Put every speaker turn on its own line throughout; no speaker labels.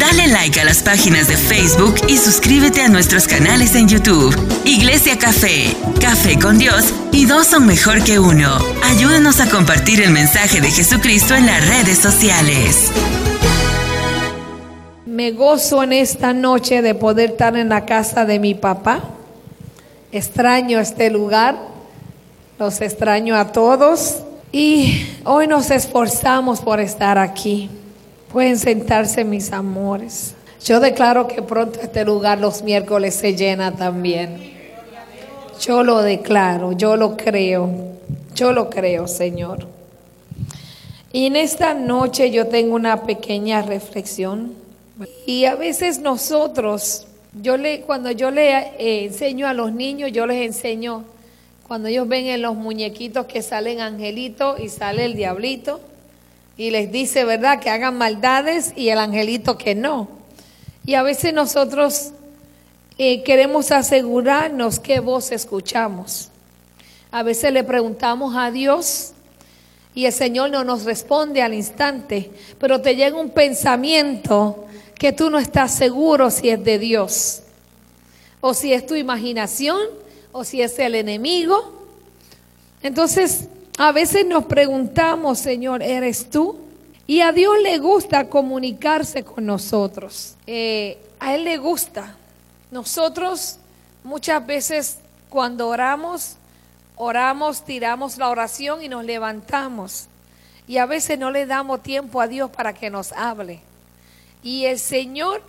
Dale like a las páginas de Facebook y suscríbete a nuestros canales en YouTube. Iglesia Café, Café con Dios y dos son mejor que uno. Ayúdanos a compartir el mensaje de Jesucristo en las redes sociales.
Me gozo en esta noche de poder estar en la casa de mi papá. Extraño este lugar, los extraño a todos y hoy nos esforzamos por estar aquí. Pueden sentarse mis amores. Yo declaro que pronto este lugar los miércoles se llena también. Yo lo declaro, yo lo creo, yo lo creo, Señor. Y en esta noche yo tengo una pequeña reflexión. Y a veces nosotros, yo le, cuando yo le eh, enseño a los niños, yo les enseño, cuando ellos ven en los muñequitos que salen angelitos y sale el diablito, y les dice, ¿verdad?, que hagan maldades y el angelito que no. Y a veces nosotros eh, queremos asegurarnos qué voz escuchamos. A veces le preguntamos a Dios y el Señor no nos responde al instante, pero te llega un pensamiento que tú no estás seguro si es de Dios, o si es tu imaginación, o si es el enemigo. Entonces, a veces nos preguntamos, Señor, ¿eres tú? Y a Dios le gusta comunicarse con nosotros. Eh, a Él le gusta. Nosotros muchas veces cuando oramos, oramos, tiramos la oración y nos levantamos. Y a veces no le damos tiempo a Dios para que nos hable. Y el Señor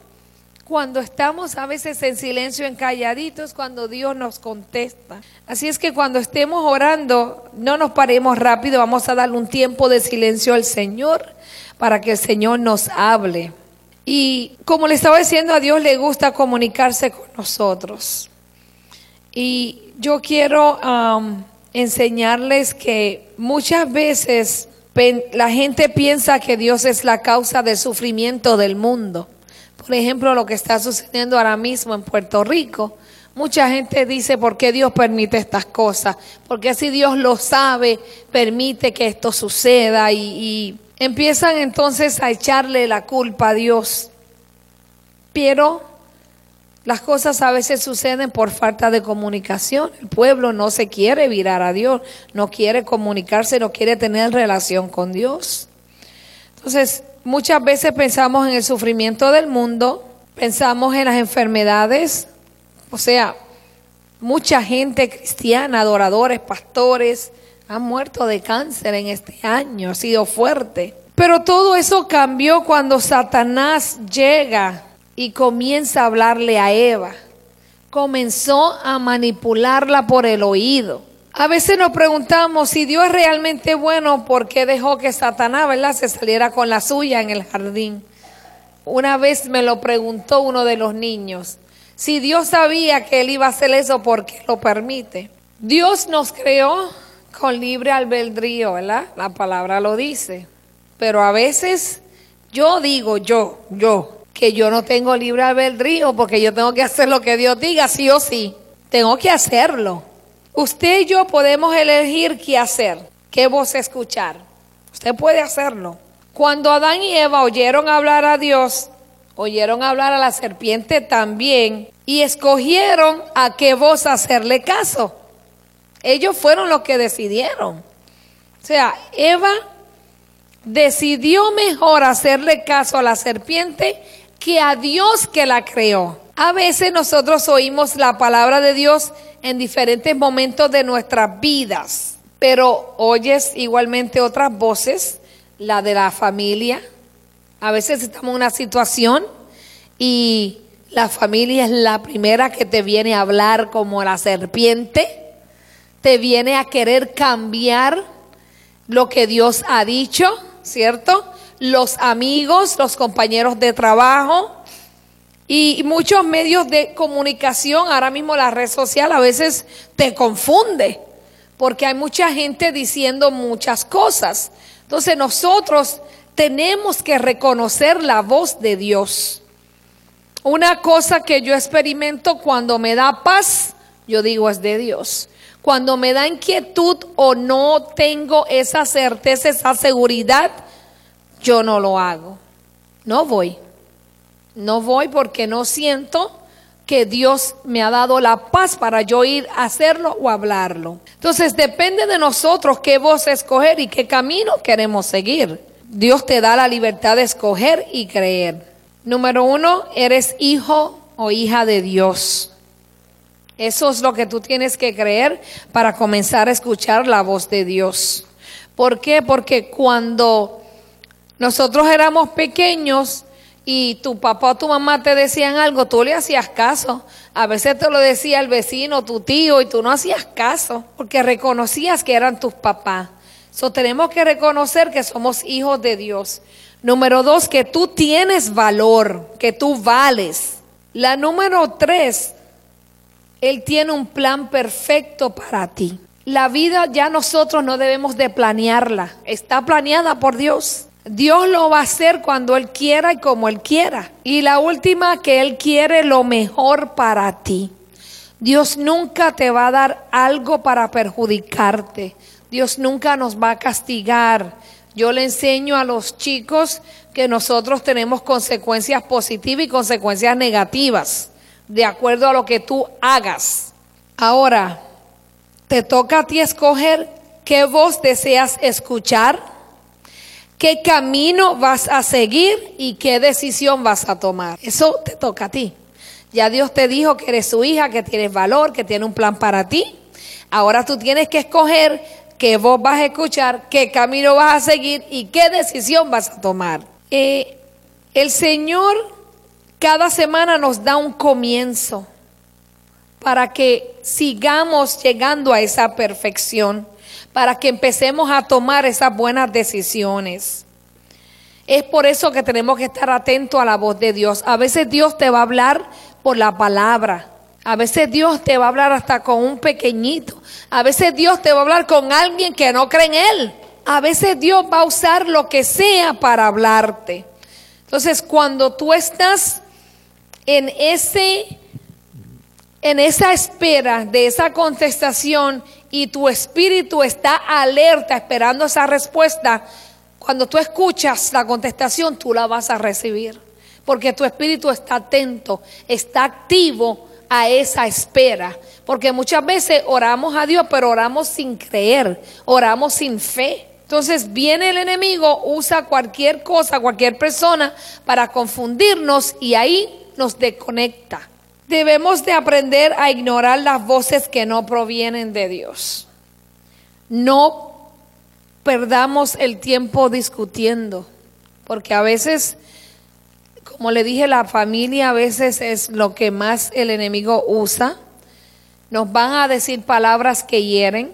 cuando estamos a veces en silencio, en calladitos, cuando Dios nos contesta. Así es que cuando estemos orando, no nos paremos rápido, vamos a darle un tiempo de silencio al Señor para que el Señor nos hable. Y como le estaba diciendo, a Dios le gusta comunicarse con nosotros. Y yo quiero um, enseñarles que muchas veces la gente piensa que Dios es la causa del sufrimiento del mundo. Por ejemplo, lo que está sucediendo ahora mismo en Puerto Rico. Mucha gente dice, ¿por qué Dios permite estas cosas? Porque si Dios lo sabe, permite que esto suceda y, y empiezan entonces a echarle la culpa a Dios. Pero las cosas a veces suceden por falta de comunicación. El pueblo no se quiere virar a Dios, no quiere comunicarse, no quiere tener relación con Dios. Entonces, Muchas veces pensamos en el sufrimiento del mundo, pensamos en las enfermedades, o sea, mucha gente cristiana, adoradores, pastores, han muerto de cáncer en este año, ha sido fuerte. Pero todo eso cambió cuando Satanás llega y comienza a hablarle a Eva. Comenzó a manipularla por el oído. A veces nos preguntamos si Dios es realmente bueno, ¿por qué dejó que Satanás, ¿verdad?, se saliera con la suya en el jardín. Una vez me lo preguntó uno de los niños. Si Dios sabía que él iba a hacer eso, ¿por qué lo permite? Dios nos creó con libre albedrío, ¿verdad? La palabra lo dice. Pero a veces yo digo, yo, yo, que yo no tengo libre albedrío porque yo tengo que hacer lo que Dios diga, sí o sí. Tengo que hacerlo. Usted y yo podemos elegir qué hacer, qué voz escuchar. Usted puede hacerlo. Cuando Adán y Eva oyeron hablar a Dios, oyeron hablar a la serpiente también y escogieron a qué voz hacerle caso. Ellos fueron los que decidieron. O sea, Eva decidió mejor hacerle caso a la serpiente que a Dios que la creó. A veces nosotros oímos la palabra de Dios en diferentes momentos de nuestras vidas, pero oyes igualmente otras voces, la de la familia. A veces estamos en una situación y la familia es la primera que te viene a hablar como la serpiente, te viene a querer cambiar lo que Dios ha dicho, ¿cierto? Los amigos, los compañeros de trabajo, y muchos medios de comunicación, ahora mismo la red social a veces te confunde, porque hay mucha gente diciendo muchas cosas. Entonces nosotros tenemos que reconocer la voz de Dios. Una cosa que yo experimento cuando me da paz, yo digo es de Dios. Cuando me da inquietud o no tengo esa certeza, esa seguridad, yo no lo hago. No voy. No voy porque no siento que Dios me ha dado la paz para yo ir a hacerlo o hablarlo. Entonces depende de nosotros qué voz escoger y qué camino queremos seguir. Dios te da la libertad de escoger y creer. Número uno, eres hijo o hija de Dios. Eso es lo que tú tienes que creer para comenzar a escuchar la voz de Dios. ¿Por qué? Porque cuando nosotros éramos pequeños, y tu papá o tu mamá te decían algo, tú le hacías caso. A veces te lo decía el vecino, tu tío, y tú no hacías caso porque reconocías que eran tus papás. So, tenemos que reconocer que somos hijos de Dios. Número dos, que tú tienes valor, que tú vales. La número tres, Él tiene un plan perfecto para ti. La vida ya nosotros no debemos de planearla, está planeada por Dios. Dios lo va a hacer cuando Él quiera y como Él quiera. Y la última, que Él quiere lo mejor para ti. Dios nunca te va a dar algo para perjudicarte. Dios nunca nos va a castigar. Yo le enseño a los chicos que nosotros tenemos consecuencias positivas y consecuencias negativas, de acuerdo a lo que tú hagas. Ahora, te toca a ti escoger qué voz deseas escuchar qué camino vas a seguir y qué decisión vas a tomar. Eso te toca a ti. Ya Dios te dijo que eres su hija, que tienes valor, que tiene un plan para ti. Ahora tú tienes que escoger qué voz vas a escuchar, qué camino vas a seguir y qué decisión vas a tomar. Eh, el Señor cada semana nos da un comienzo para que sigamos llegando a esa perfección para que empecemos a tomar esas buenas decisiones. Es por eso que tenemos que estar atentos a la voz de Dios. A veces Dios te va a hablar por la palabra. A veces Dios te va a hablar hasta con un pequeñito. A veces Dios te va a hablar con alguien que no cree en Él. A veces Dios va a usar lo que sea para hablarte. Entonces, cuando tú estás en ese en esa espera de esa contestación y tu espíritu está alerta esperando esa respuesta, cuando tú escuchas la contestación, tú la vas a recibir. Porque tu espíritu está atento, está activo a esa espera. Porque muchas veces oramos a Dios, pero oramos sin creer, oramos sin fe. Entonces viene el enemigo, usa cualquier cosa, cualquier persona para confundirnos y ahí nos desconecta. Debemos de aprender a ignorar las voces que no provienen de Dios. No perdamos el tiempo discutiendo, porque a veces, como le dije, la familia a veces es lo que más el enemigo usa. Nos van a decir palabras que hieren,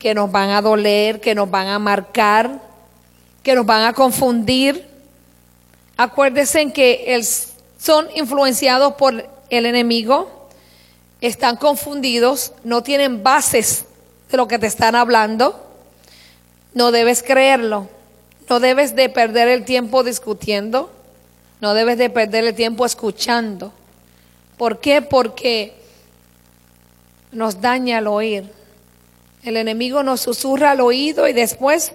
que nos van a doler, que nos van a marcar, que nos van a confundir. Acuérdense que son influenciados por el enemigo, están confundidos, no tienen bases de lo que te están hablando, no debes creerlo, no debes de perder el tiempo discutiendo, no debes de perder el tiempo escuchando. ¿Por qué? Porque nos daña el oír. El enemigo nos susurra al oído y después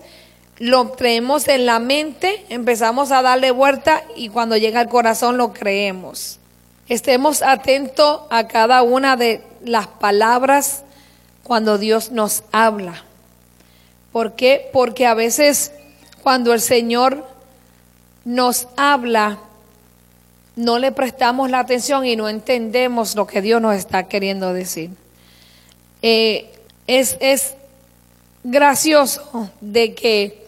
lo creemos en la mente, empezamos a darle vuelta y cuando llega al corazón lo creemos estemos atentos a cada una de las palabras cuando Dios nos habla. ¿Por qué? Porque a veces cuando el Señor nos habla, no le prestamos la atención y no entendemos lo que Dios nos está queriendo decir. Eh, es, es gracioso de que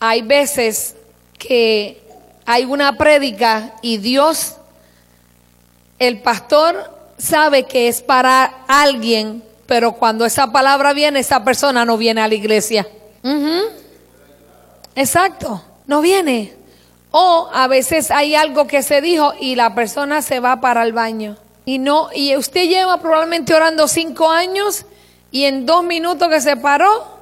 hay veces que hay una prédica y Dios el pastor sabe que es para alguien, pero cuando esa palabra viene, esa persona no viene a la iglesia. Exacto, no viene. O a veces hay algo que se dijo y la persona se va para el baño. Y no, y usted lleva probablemente orando cinco años y en dos minutos que se paró,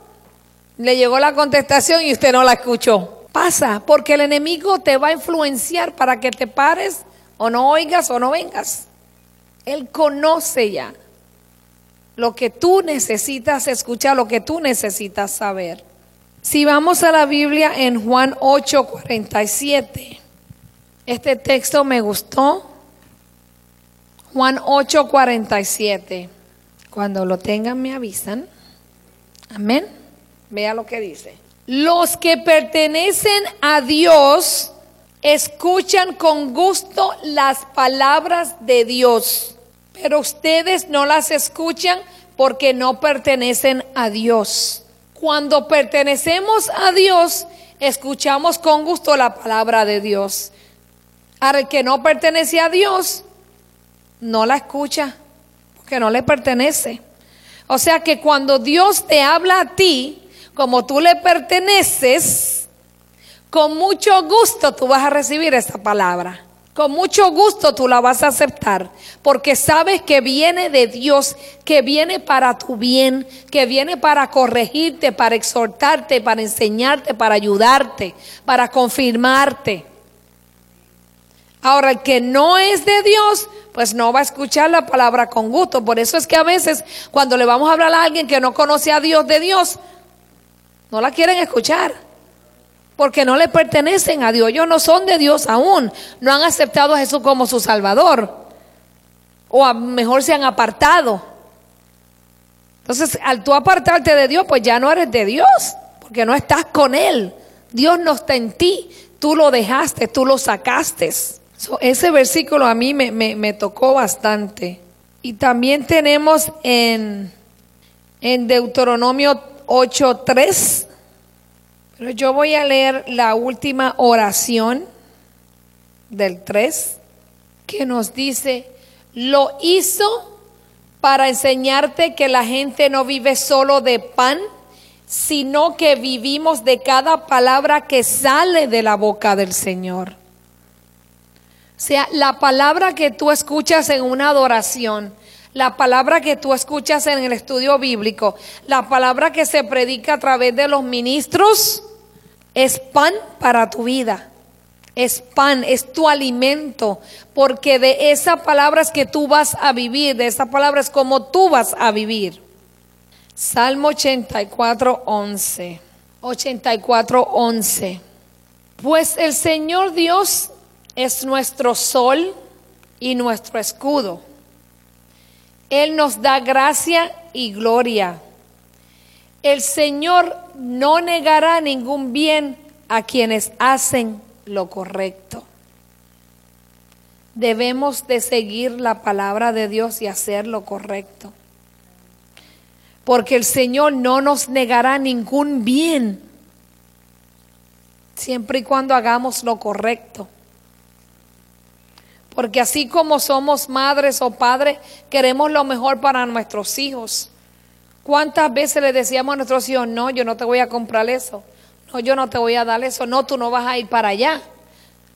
le llegó la contestación y usted no la escuchó. Pasa, porque el enemigo te va a influenciar para que te pares o no oigas o no vengas. Él conoce ya lo que tú necesitas escuchar, lo que tú necesitas saber. Si vamos a la Biblia en Juan 8, 47, Este texto me gustó. Juan 8:47. Cuando lo tengan me avisan. Amén. Vea lo que dice. Los que pertenecen a Dios escuchan con gusto las palabras de Dios, pero ustedes no las escuchan porque no pertenecen a Dios. Cuando pertenecemos a Dios, escuchamos con gusto la palabra de Dios. Al que no pertenece a Dios, no la escucha, porque no le pertenece. O sea que cuando Dios te habla a ti, como tú le perteneces, con mucho gusto tú vas a recibir esa palabra. Con mucho gusto tú la vas a aceptar, porque sabes que viene de Dios, que viene para tu bien, que viene para corregirte, para exhortarte, para enseñarte, para ayudarte, para confirmarte. Ahora, el que no es de Dios, pues no va a escuchar la palabra con gusto. Por eso es que a veces cuando le vamos a hablar a alguien que no conoce a Dios de Dios, no la quieren escuchar porque no le pertenecen a Dios. Ellos no son de Dios aún. No han aceptado a Jesús como su Salvador. O a mejor se han apartado. Entonces, al tú apartarte de Dios, pues ya no eres de Dios, porque no estás con Él. Dios no está en ti. Tú lo dejaste, tú lo sacaste. ese versículo a mí me, me tocó bastante. Y también tenemos en, en Deuteronomio 8.3 pero yo voy a leer la última oración del 3 que nos dice, lo hizo para enseñarte que la gente no vive solo de pan, sino que vivimos de cada palabra que sale de la boca del Señor. O sea, la palabra que tú escuchas en una adoración, la palabra que tú escuchas en el estudio bíblico, la palabra que se predica a través de los ministros, es pan para tu vida. Es pan, es tu alimento, porque de esa palabra es que tú vas a vivir, de esa palabra es como tú vas a vivir. Salmo 84, 11. 84, 11. Pues el Señor Dios es nuestro sol y nuestro escudo. Él nos da gracia y gloria. El Señor no negará ningún bien a quienes hacen lo correcto. Debemos de seguir la palabra de Dios y hacer lo correcto. Porque el Señor no nos negará ningún bien siempre y cuando hagamos lo correcto. Porque así como somos madres o padres, queremos lo mejor para nuestros hijos. ¿Cuántas veces le decíamos a nuestros hijos, no, yo no te voy a comprar eso, no, yo no te voy a dar eso, no, tú no vas a ir para allá?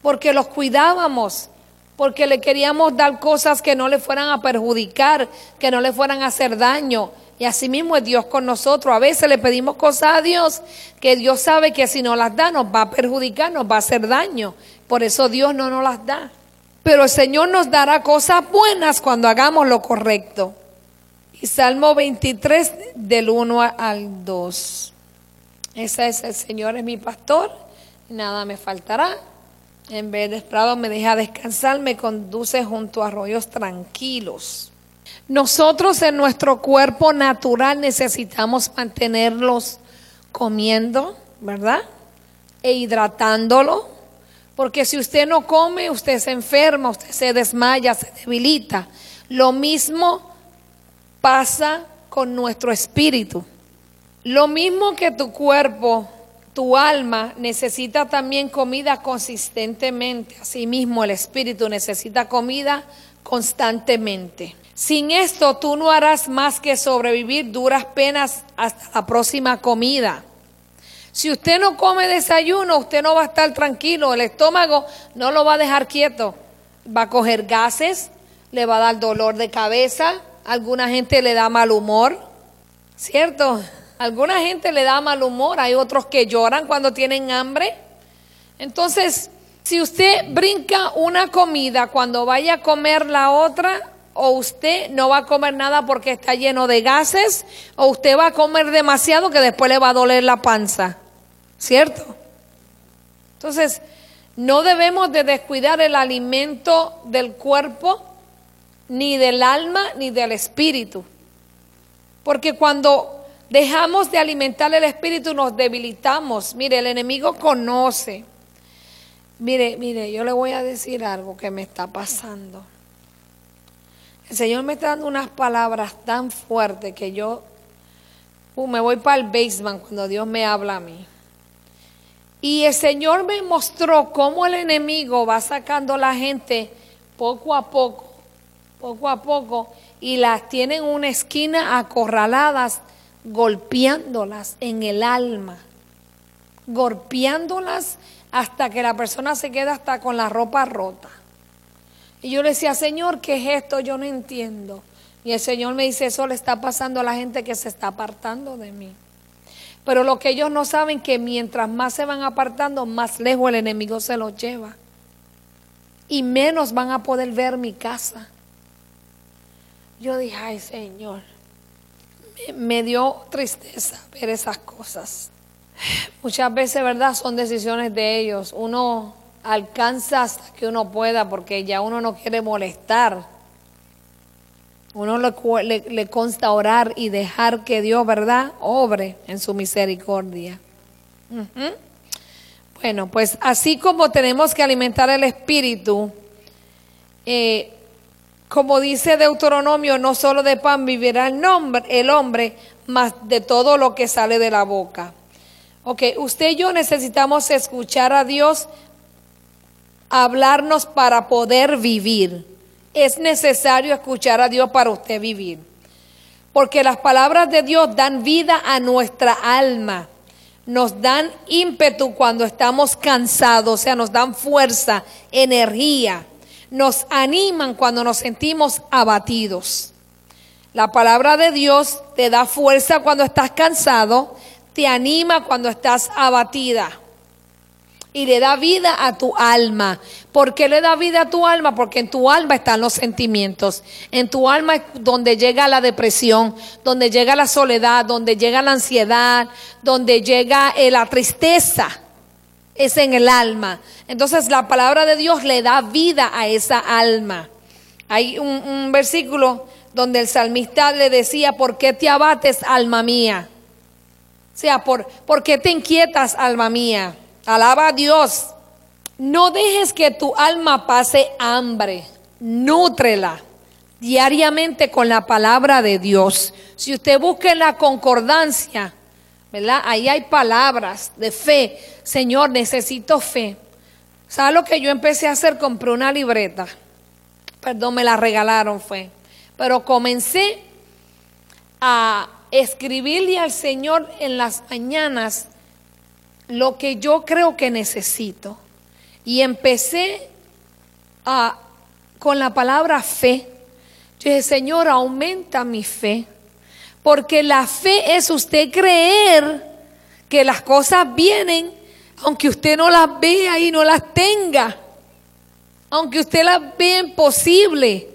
Porque los cuidábamos, porque le queríamos dar cosas que no le fueran a perjudicar, que no le fueran a hacer daño. Y así mismo es Dios con nosotros. A veces le pedimos cosas a Dios que Dios sabe que si no las da nos va a perjudicar, nos va a hacer daño. Por eso Dios no nos las da. Pero el Señor nos dará cosas buenas cuando hagamos lo correcto. Y Salmo 23 del 1 al 2. Ese es el Señor es mi pastor, nada me faltará. En vez de esperado me deja descansar, me conduce junto a arroyos tranquilos. Nosotros en nuestro cuerpo natural necesitamos mantenerlos comiendo, ¿verdad? E hidratándolo. Porque si usted no come, usted se enferma, usted se desmaya, se debilita. Lo mismo pasa con nuestro espíritu. Lo mismo que tu cuerpo, tu alma necesita también comida consistentemente, asimismo el espíritu necesita comida constantemente. Sin esto tú no harás más que sobrevivir duras penas hasta la próxima comida. Si usted no come desayuno, usted no va a estar tranquilo, el estómago no lo va a dejar quieto, va a coger gases, le va a dar dolor de cabeza, alguna gente le da mal humor, ¿cierto? Alguna gente le da mal humor, hay otros que lloran cuando tienen hambre. Entonces, si usted brinca una comida cuando vaya a comer la otra, o usted no va a comer nada porque está lleno de gases, o usted va a comer demasiado que después le va a doler la panza, ¿cierto? Entonces, No debemos de descuidar el alimento del cuerpo, ni del alma, ni del espíritu. Porque cuando dejamos de alimentar el espíritu nos debilitamos. Mire, el enemigo conoce. Mire, mire, yo le voy a decir algo que me está pasando. El Señor me está dando unas palabras tan fuertes que yo uh, me voy para el basement cuando Dios me habla a mí. Y el Señor me mostró cómo el enemigo va sacando a la gente poco a poco, poco a poco, y las tiene en una esquina acorraladas, golpeándolas en el alma, golpeándolas hasta que la persona se queda hasta con la ropa rota. Y yo le decía, Señor, ¿qué es esto? Yo no entiendo. Y el Señor me dice, eso le está pasando a la gente que se está apartando de mí. Pero lo que ellos no saben que mientras más se van apartando, más lejos el enemigo se los lleva. Y menos van a poder ver mi casa. Yo dije, ay Señor, me, dio tristeza ver esas cosas. Muchas veces, ¿verdad? Son decisiones de ellos. Uno alcanza hasta que uno pueda porque ya uno no quiere molestar. Uno le, consta orar y dejar que Dios, ¿verdad?, obre en su misericordia. Bueno, pues así como tenemos que alimentar el espíritu, eh, como dice Deuteronomio, no solo de pan vivirá el, el hombre, más de todo lo que sale de la boca. Ok, usted y yo necesitamos escuchar a Dios hablarnos para poder vivir es necesario escuchar a Dios para usted vivir. Porque las palabras de Dios dan vida a nuestra alma, nos dan ímpetu cuando estamos cansados, o sea, nos dan fuerza, energía, nos animan cuando nos sentimos abatidos. La palabra de Dios te da fuerza cuando estás cansado, te anima cuando estás abatida y le da vida a tu alma. ¿Por qué le da vida a tu alma? Porque en tu alma están los sentimientos. En tu alma es donde llega la depresión, donde llega la soledad, donde llega la ansiedad, donde llega eh, la tristeza. Es en el alma. Entonces la palabra de Dios le da vida a esa alma. Hay un, versículo donde el salmista le decía, ¿por qué te abates, alma mía? O sea, ¿por, ¿por qué te inquietas, alma mía? Alaba a Dios. No dejes que tu alma pase hambre. Nútrela diariamente con la palabra de Dios. Si usted busca en la concordancia, ¿verdad? Ahí hay palabras de fe. Señor, necesito fe. ¿Sabe lo que yo empecé a hacer? Compré una libreta. Perdón, me la regalaron, fue. Pero comencé a escribirle al Señor en las mañanas lo que yo creo que necesito. Y empecé a, con la palabra fe. Yo dije, Señor, aumenta mi fe. Porque la fe es usted creer que las cosas vienen, aunque usted no las vea y no las tenga. Aunque usted las vea imposible,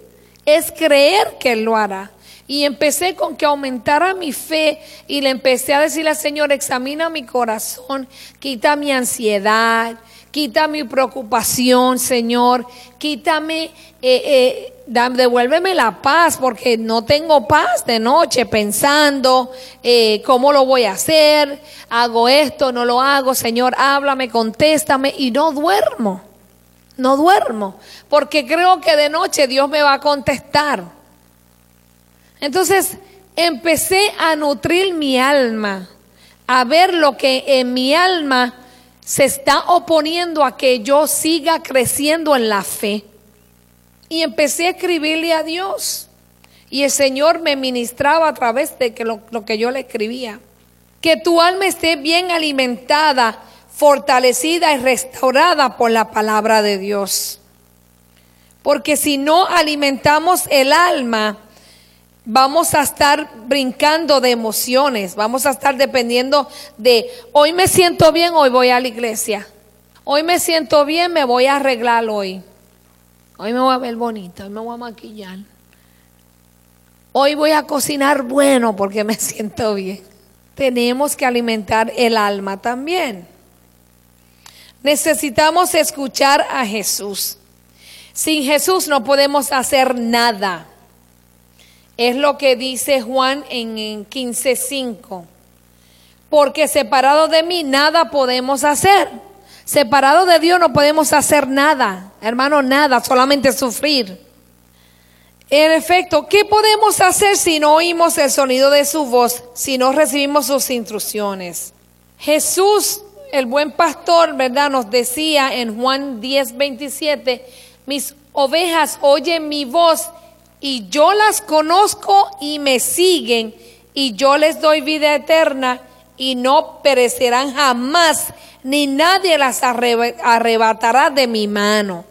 es creer que Él lo hará. Y empecé con que aumentara mi fe y le empecé a decirle al Señor, examina mi corazón, quita mi ansiedad, quita mi preocupación, Señor, quítame, eh, eh, devuélveme la paz, porque no tengo paz de noche pensando eh, cómo lo voy a hacer, hago esto, no lo hago, Señor, háblame, contéstame y no duermo, no duermo, porque creo que de noche Dios me va a contestar. Entonces empecé a nutrir mi alma, a ver lo que en mi alma se está oponiendo a que yo siga creciendo en la fe. Y empecé a escribirle a Dios. Y el Señor me ministraba a través de que lo, lo que yo le escribía. Que tu alma esté bien alimentada, fortalecida y restaurada por la palabra de Dios. Porque si no alimentamos el alma, vamos a estar brincando de emociones, vamos a estar dependiendo de, hoy me siento bien, hoy voy a la iglesia, hoy me siento bien, me voy a arreglar hoy, hoy me voy a ver bonita, hoy me voy a maquillar, hoy voy a cocinar bueno porque me siento bien. Tenemos que alimentar el alma también. Necesitamos escuchar a Jesús. Sin Jesús no podemos hacer nada. Es lo que dice Juan en 15:5. Porque separado de mí nada podemos hacer. Separado de Dios no podemos hacer nada, hermano, nada, solamente sufrir. En efecto, ¿qué podemos hacer si no oímos el sonido de su voz, si no recibimos sus instrucciones? Jesús, el buen pastor, ¿verdad? Nos decía en Juan 10, 27, mis ovejas oyen mi voz y yo las conozco y me siguen y yo les doy vida eterna y no perecerán jamás, ni nadie las arrebatará de mi mano.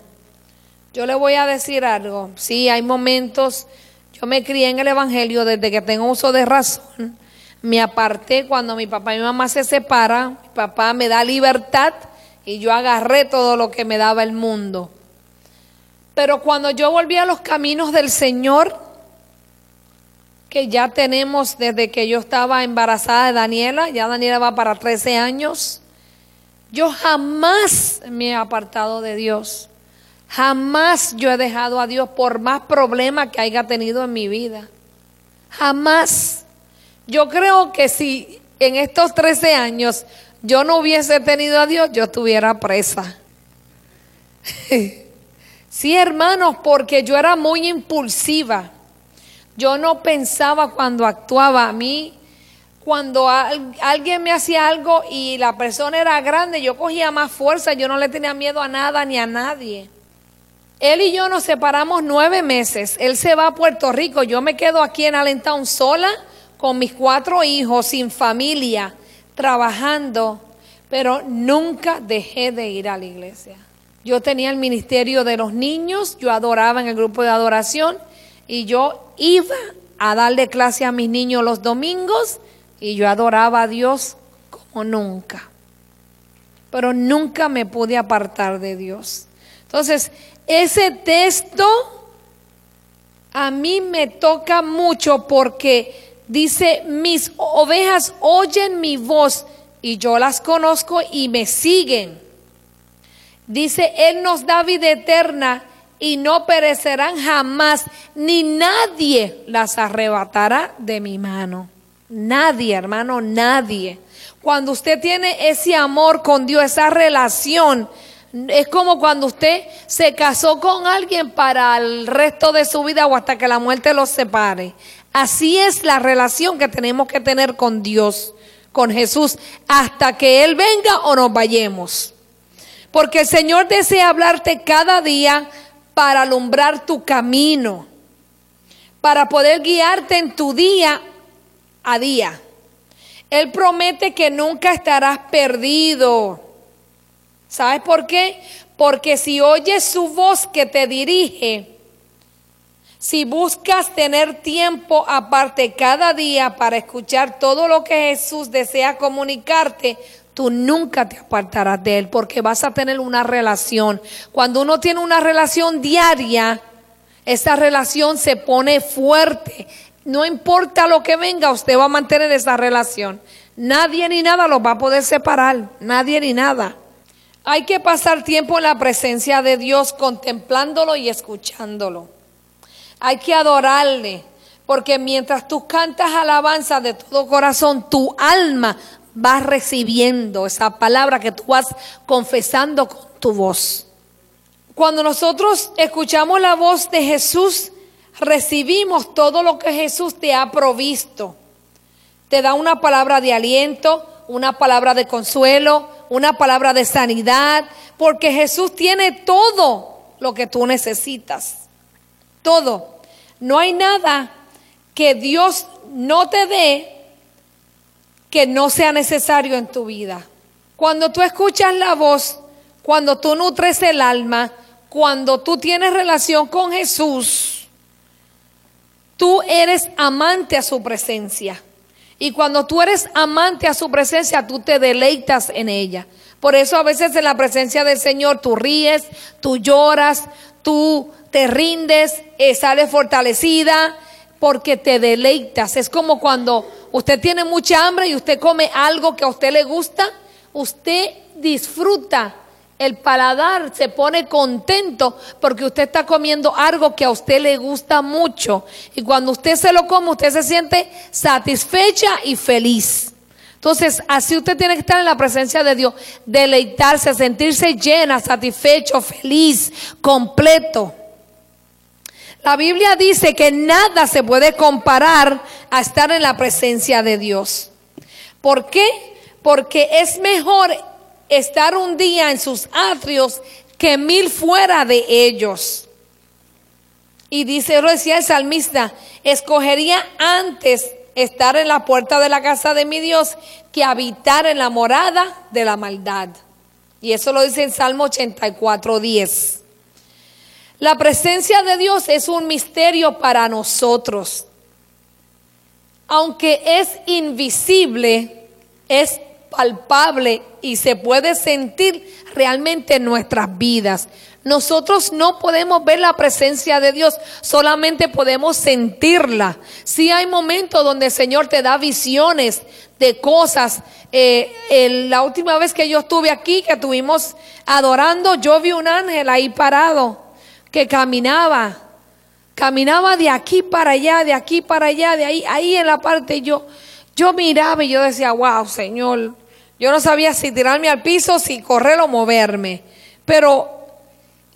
Yo le voy a decir algo. Sí, hay momentos, yo me crié en el Evangelio desde que tengo uso de razón. Me aparté cuando mi papá y mi mamá se separan. Mi papá me da libertad y yo agarré todo lo que me daba el mundo. Pero cuando yo volví a los caminos del Señor, que ya tenemos desde que yo estaba embarazada de Daniela, ya Daniela va para 13 años, yo jamás me he apartado de Dios. Jamás yo he dejado a Dios por más problemas que haya tenido en mi vida. Jamás. Yo creo que si en estos 13 años yo no hubiese tenido a Dios, yo estuviera presa. sí, hermanos, porque yo era muy impulsiva. Yo no pensaba cuando actuaba a mí. Cuando alguien me hacía algo y la persona era grande, yo cogía más fuerza, yo no le tenía miedo a nada ni a nadie. Él y yo nos separamos nueve meses. Él se va a Puerto Rico. Yo me quedo aquí en Allentown sola con mis cuatro hijos, sin familia, trabajando. Pero nunca dejé de ir a la iglesia. Yo tenía el ministerio de los niños, yo adoraba en el grupo de adoración y yo iba a darle clase a mis niños los domingos y yo adoraba a Dios como nunca. Pero nunca me pude apartar de Dios. Entonces, ese texto a mí me toca mucho porque dice, mis ovejas oyen mi voz y yo las conozco y me siguen. Dice, Él nos da vida eterna y no perecerán jamás, ni nadie las arrebatará de mi mano. Nadie, hermano, nadie. Cuando usted tiene ese amor con Dios, esa relación, es como cuando usted se casó con alguien para el resto de su vida o hasta que la muerte los separe. Así es la relación que tenemos que tener con Dios, con Jesús, hasta que Él venga o nos vayamos. Porque el Señor desea hablarte cada día para alumbrar tu camino, para poder guiarte en tu día a día. Él promete que nunca estarás perdido. ¿Sabes por qué? Porque si oyes su voz que te dirige, si buscas tener tiempo aparte cada día para escuchar todo lo que Jesús desea comunicarte, tú nunca te apartarás de Él porque vas a tener una relación. Cuando uno tiene una relación diaria, esa relación se pone fuerte. No importa lo que venga, usted va a mantener esa relación. Nadie ni nada lo va a poder separar. Nadie ni nada. Hay que pasar tiempo en la presencia de Dios contemplándolo y escuchándolo. Hay que adorarle, porque mientras tú cantas alabanza de todo corazón, tu alma va recibiendo esa palabra que tú vas confesando con tu voz. Cuando nosotros escuchamos la voz de Jesús, recibimos todo lo que Jesús te ha provisto. Te da una palabra de aliento, una palabra de consuelo, una palabra de sanidad, porque Jesús tiene todo lo que tú necesitas. Todo. No hay nada que Dios no te dé que no sea necesario en tu vida. Cuando tú escuchas la voz, cuando tú nutres el alma, cuando tú tienes relación con Jesús, tú eres amante a su presencia. Y cuando tú eres amante a su presencia, tú te deleitas en ella. Por eso a veces en la presencia del Señor tú ríes, tú lloras, tú te rindes, eh, sales fortalecida, porque te deleitas. Es como cuando usted tiene mucha hambre y usted come algo que a usted le gusta, usted disfruta El paladar se pone contento porque usted está comiendo algo que a usted le gusta mucho. Y cuando usted se lo come, usted se siente satisfecha y feliz. Entonces, así usted tiene que estar en la presencia de Dios, deleitarse, sentirse llena, satisfecho, feliz, completo. La Biblia dice que nada se puede comparar a estar en la presencia de Dios. ¿Por qué? Porque es mejor estar un día en sus atrios que mil fuera de ellos. Y dice, decía el salmista, escogería antes estar en la puerta de la casa de mi Dios que habitar en la morada de la maldad. Y eso lo dice en Salmo 84, 10. La presencia de Dios es un misterio para nosotros. Aunque es invisible, es palpable y se puede sentir realmente en nuestras vidas. Nosotros no podemos ver la presencia de Dios, solamente podemos sentirla. Si hay momentos donde el Señor te da visiones de cosas. Eh, la última vez que yo estuve aquí, que estuvimos adorando, yo vi un ángel ahí parado que caminaba, caminaba de aquí para allá, de aquí para allá, de ahí, ahí en la parte yo, yo miraba y yo decía, wow, Señor, yo no sabía si tirarme al piso, si correr o moverme, pero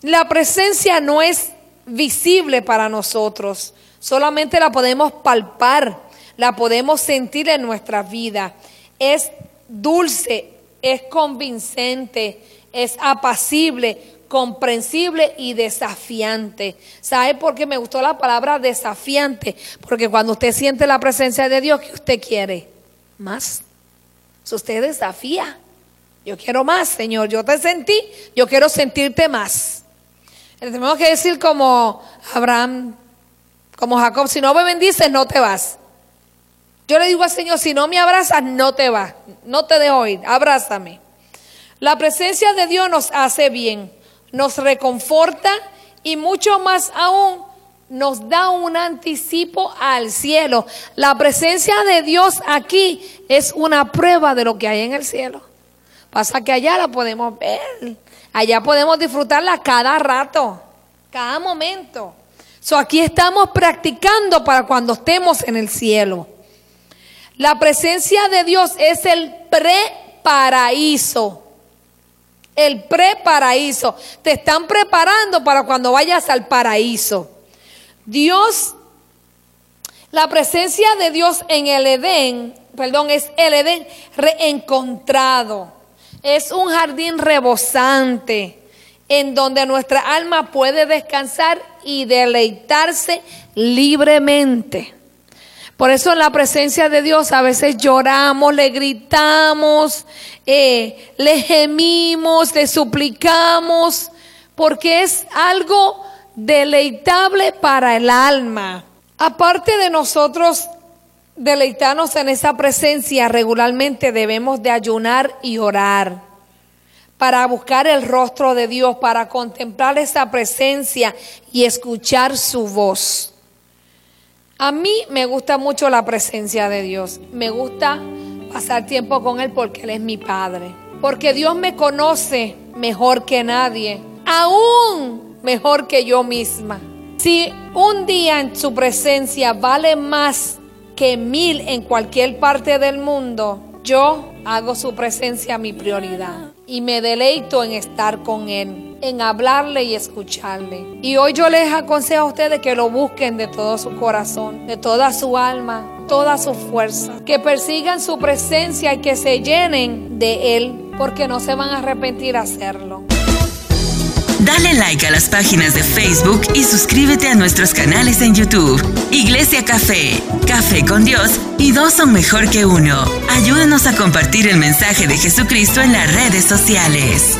la presencia no es visible para nosotros, solamente la podemos palpar, la podemos sentir en nuestra vida. Es dulce, es convincente, es apacible, comprensible y desafiante. ¿Sabe por qué me gustó la palabra desafiante? Porque cuando usted siente la presencia de Dios, ¿qué usted quiere? Más. Si usted desafía. Yo quiero más, Señor. Yo te sentí, yo quiero sentirte más. Tenemos que decir como Abraham, como Jacob, si no me bendices, no te vas. Yo le digo al Señor, si no me abrazas, no te vas. No te dejo ir, abrázame. La presencia de Dios nos hace bien nos reconforta y mucho más aún nos da un anticipo al cielo. La presencia de Dios aquí es una prueba de lo que hay en el cielo. Pasa que allá la podemos ver, allá podemos disfrutarla cada rato, cada momento. So, aquí estamos practicando para cuando estemos en el cielo. La presencia de Dios es el preparaíso el preparaíso. Te están preparando para cuando vayas al paraíso. Dios, la presencia de Dios en el Edén, perdón, es el Edén reencontrado. Es un jardín rebosante en donde nuestra alma puede descansar y deleitarse libremente. Por eso en la presencia de Dios a veces lloramos, le gritamos, eh, le gemimos, le suplicamos, porque es algo deleitable para el alma. Aparte de nosotros deleitarnos en esa presencia, regularmente debemos de ayunar y orar para buscar el rostro de Dios, para contemplar esa presencia y escuchar su voz. A mí me gusta mucho la presencia de Dios. Me gusta pasar tiempo con Él porque Él es mi Padre. Porque Dios me conoce mejor que nadie. Aún mejor que yo misma. Si un día en su presencia vale más que mil en cualquier parte del mundo, yo hago su presencia mi prioridad. Y me deleito en estar con Él en hablarle y escucharle. Y hoy yo les aconsejo a ustedes que lo busquen de todo su corazón, de toda su alma, toda su fuerza, que persigan su presencia y que se llenen de Él, porque no se van a arrepentir hacerlo.
Dale like a las páginas de Facebook y suscríbete a nuestros canales en YouTube. Iglesia Café, Café con Dios y dos son mejor que uno. Ayúdanos a compartir el mensaje de Jesucristo en las redes sociales.